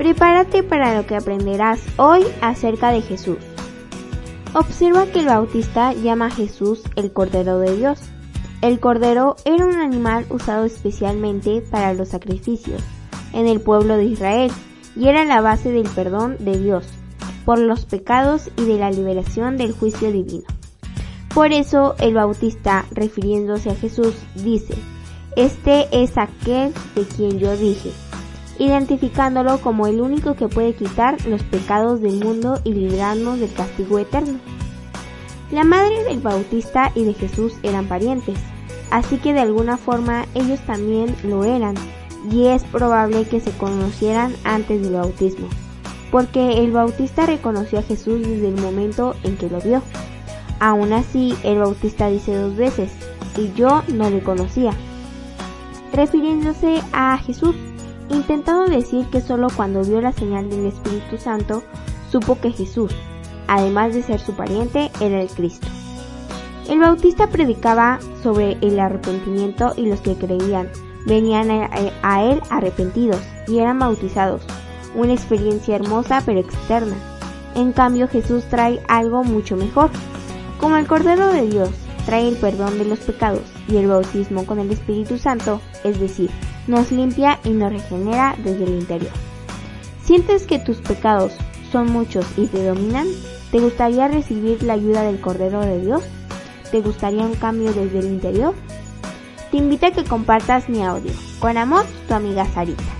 Prepárate para lo que aprenderás hoy acerca de Jesús. Observa que el Bautista llama a Jesús el Cordero de Dios. El Cordero era un animal usado especialmente para los sacrificios en el pueblo de Israel y era la base del perdón de Dios por los pecados y de la liberación del juicio divino. Por eso el Bautista, refiriéndose a Jesús, dice, Este es aquel de quien yo dije, identificándolo como el único que puede quitar los pecados del mundo y librarnos del castigo eterno. La madre del Bautista y de Jesús eran parientes, así que de alguna forma ellos también lo eran, y es probable que se conocieran antes del bautismo, porque el Bautista reconoció a Jesús desde el momento en que lo vio. Aún así, el Bautista dice dos veces, y yo no le conocía, refiriéndose a Jesús, intentando decir que solo cuando vio la señal del Espíritu Santo supo que Jesús, además de ser su pariente, era el Cristo. El Bautista predicaba sobre el arrepentimiento y los que creían venían a él arrepentidos y eran bautizados, una experiencia hermosa pero externa. En cambio Jesús trae algo mucho mejor, como el Cordero de Dios trae el perdón de los pecados y el bautismo con el Espíritu Santo, es decir, nos limpia y nos regenera desde el interior. ¿Sientes que tus pecados son muchos y te dominan? ¿Te gustaría recibir la ayuda del Cordero de Dios? ¿Te gustaría un cambio desde el interior? Te invito a que compartas mi audio. Con amor, tu amiga Sarita.